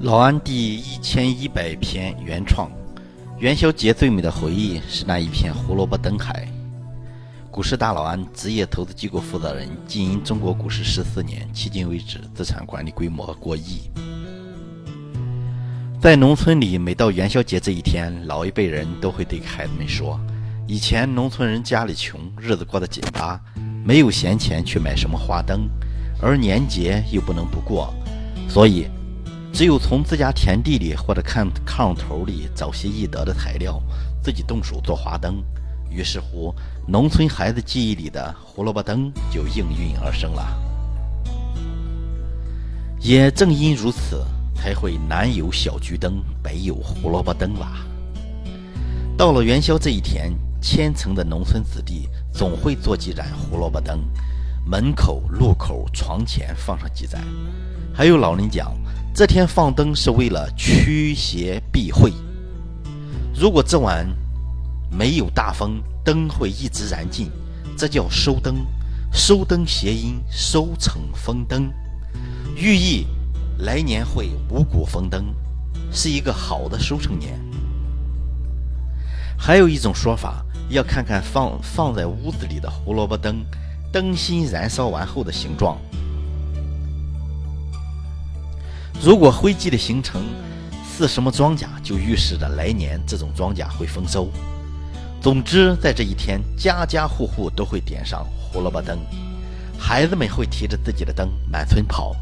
老安第一千一百篇原创，元宵节最美的回忆是那一片胡萝卜灯海。股市大老安职业投资机构负责人，经营中国股市十四年，迄今为止资产管理规模过亿。在农村里，每到元宵节这一天，老一辈人都会对孩子们说：“以前农村人家里穷，日子过得紧巴，没有闲钱去买什么花灯，而年节又不能不过，所以。”只有从自家田地里或者看炕头里找些易得的材料，自己动手做花灯。于是乎，农村孩子记忆里的胡萝卜灯就应运而生了。也正因如此，才会南有小桔灯，北有胡萝卜灯吧。到了元宵这一天，千层的农村子弟总会做几盏胡萝卜灯，门口、路口、床前放上几盏。还有老人讲。这天放灯是为了驱邪避讳。如果这晚没有大风，灯会一直燃尽，这叫收灯。收灯谐音收成丰登，寓意来年会五谷丰登，是一个好的收成年。还有一种说法，要看看放放在屋子里的胡萝卜灯，灯芯燃烧完后的形状。如果灰烬的形成是什么庄稼，就预示着来年这种庄稼会丰收。总之，在这一天，家家户户都会点上胡萝卜灯，孩子们会提着自己的灯满村跑，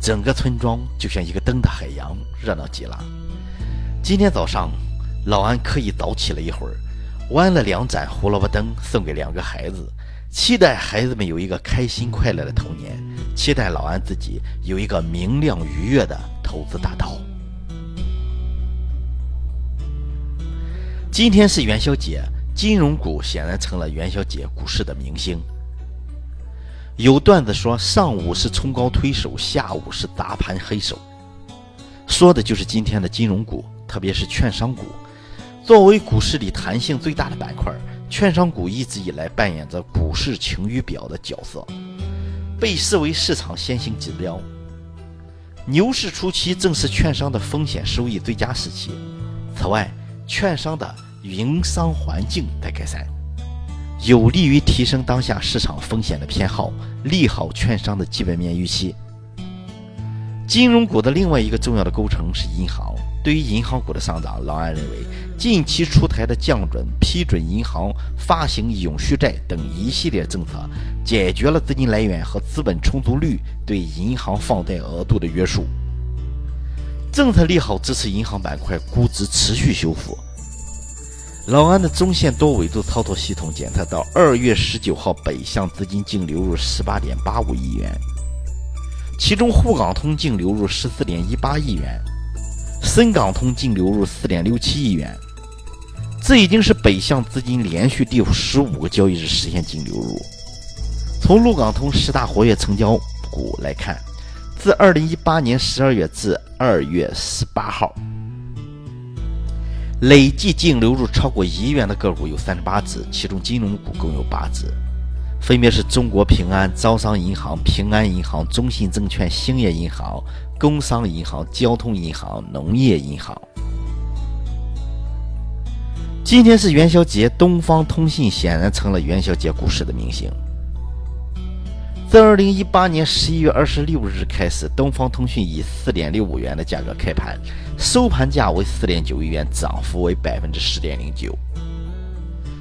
整个村庄就像一个灯的海洋，热闹极了。今天早上，老安刻意早起了一会儿，弯了两盏胡萝卜灯送给两个孩子。期待孩子们有一个开心快乐的童年，期待老安自己有一个明亮愉悦的投资大道。今天是元宵节，金融股显然成了元宵节股市的明星。有段子说，上午是冲高推手，下午是砸盘黑手，说的就是今天的金融股，特别是券商股，作为股市里弹性最大的板块。券商股一直以来扮演着股市晴雨表的角色，被视为市场先行指标。牛市初期正是券商的风险收益最佳时期。此外，券商的营商环境在改善，有利于提升当下市场风险的偏好，利好券商的基本面预期。金融股的另外一个重要的构成是银行。对于银行股的上涨，老安认为，近期出台的降准、批准银行发行永续债等一系列政策，解决了资金来源和资本充足率对银行放贷额度的约束。政策利好支持银行板块估值持续修复。老安的中线多维度操作系统检测到，二月十九号北向资金净流入十八点八五亿元，其中沪港通净流入十四点一八亿元。深港通净流入四点六七亿元，这已经是北向资金连续第十五个交易日实现净流入。从陆港通十大活跃成交股来看，自二零一八年十二月至二月十八号，累计净流入超过一亿元的个股有三十八只，其中金融股共有八只。分别是中国平安、招商银行、平安银行、中信证券、兴业银行、工商银行、交通银行、农业银行。今天是元宵节，东方通信显然成了元宵节股市的明星。自二零一八年十一月二十六日开始，东方通讯以四点六五元的价格开盘，收盘价为四点九一元，涨幅为百分之十点零九。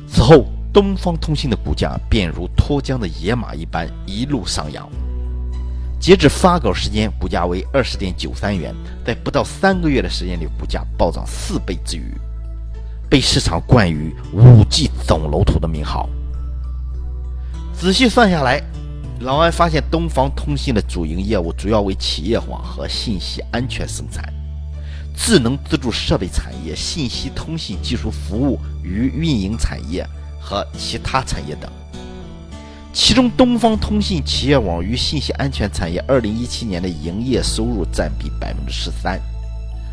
此后。东方通信的股价便如脱缰的野马一般一路上扬，截至发稿时间，股价为二十点九三元，在不到三个月的时间里，股价暴涨四倍之余，被市场冠于“五 G 总楼图”的名号。仔细算下来，老安发现东方通信的主营业务主要为企业网和信息安全生产、智能自助设备产业、信息通信技术服务与运营产业。和其他产业等，其中东方通信企业网与信息安全产业二零一七年的营业收入占比百分之十三，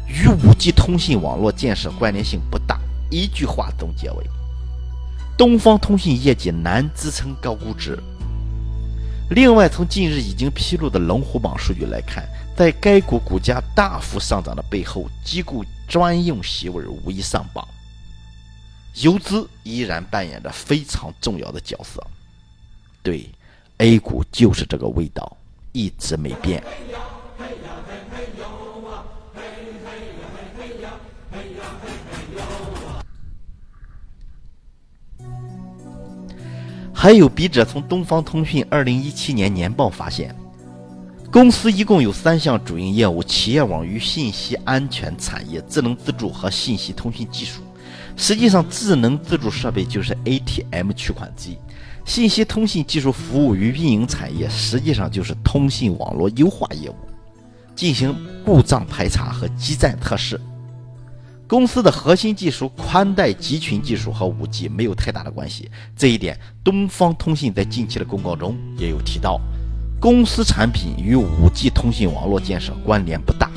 与五 G 通信网络建设关联性不大。一句话总结为：东方通信业绩难支撑高估值。另外，从近日已经披露的龙虎榜数据来看，在该股股价大幅上涨的背后，机构专用席位无一上榜，游资依然扮演着非常重要的角色。对，A 股就是这个味道，一直没变。还有笔者从东方通讯二零一七年年报发现，公司一共有三项主营业务：企业网与信息安全产业、智能自助和信息通讯技术。实际上，智能自助设备就是 ATM 取款机，信息通信技术服务与运营产业实际上就是通信网络优化业务，进行故障排查和基站测试。公司的核心技术宽带集群技术和五 G 没有太大的关系，这一点东方通信在近期的公告中也有提到。公司产品与五 G 通信网络建设关联不大。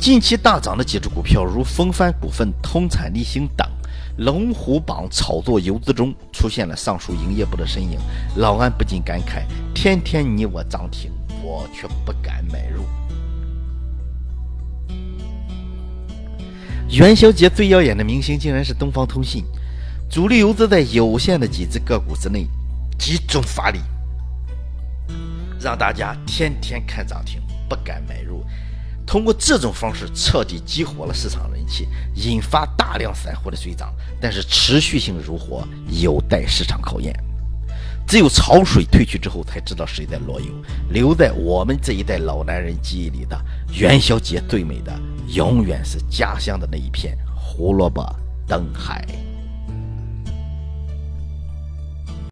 近期大涨的几只股票，如风帆股份、通产立新等，龙虎榜炒作游资中出现了上述营业部的身影，老安不禁感慨：天天你我涨停，我却不敢买入。元宵节最耀眼的明星竟然是东方通信，主力游资在有限的几只个股之内集中发力，让大家天天看涨停不敢买入，通过这种方式彻底激活了市场人气，引发大量散户的追涨，但是持续性如何有待市场考验。只有潮水退去之后，才知道谁在裸游。留在我们这一代老男人记忆里的元宵节最美的，永远是家乡的那一片胡萝卜灯海。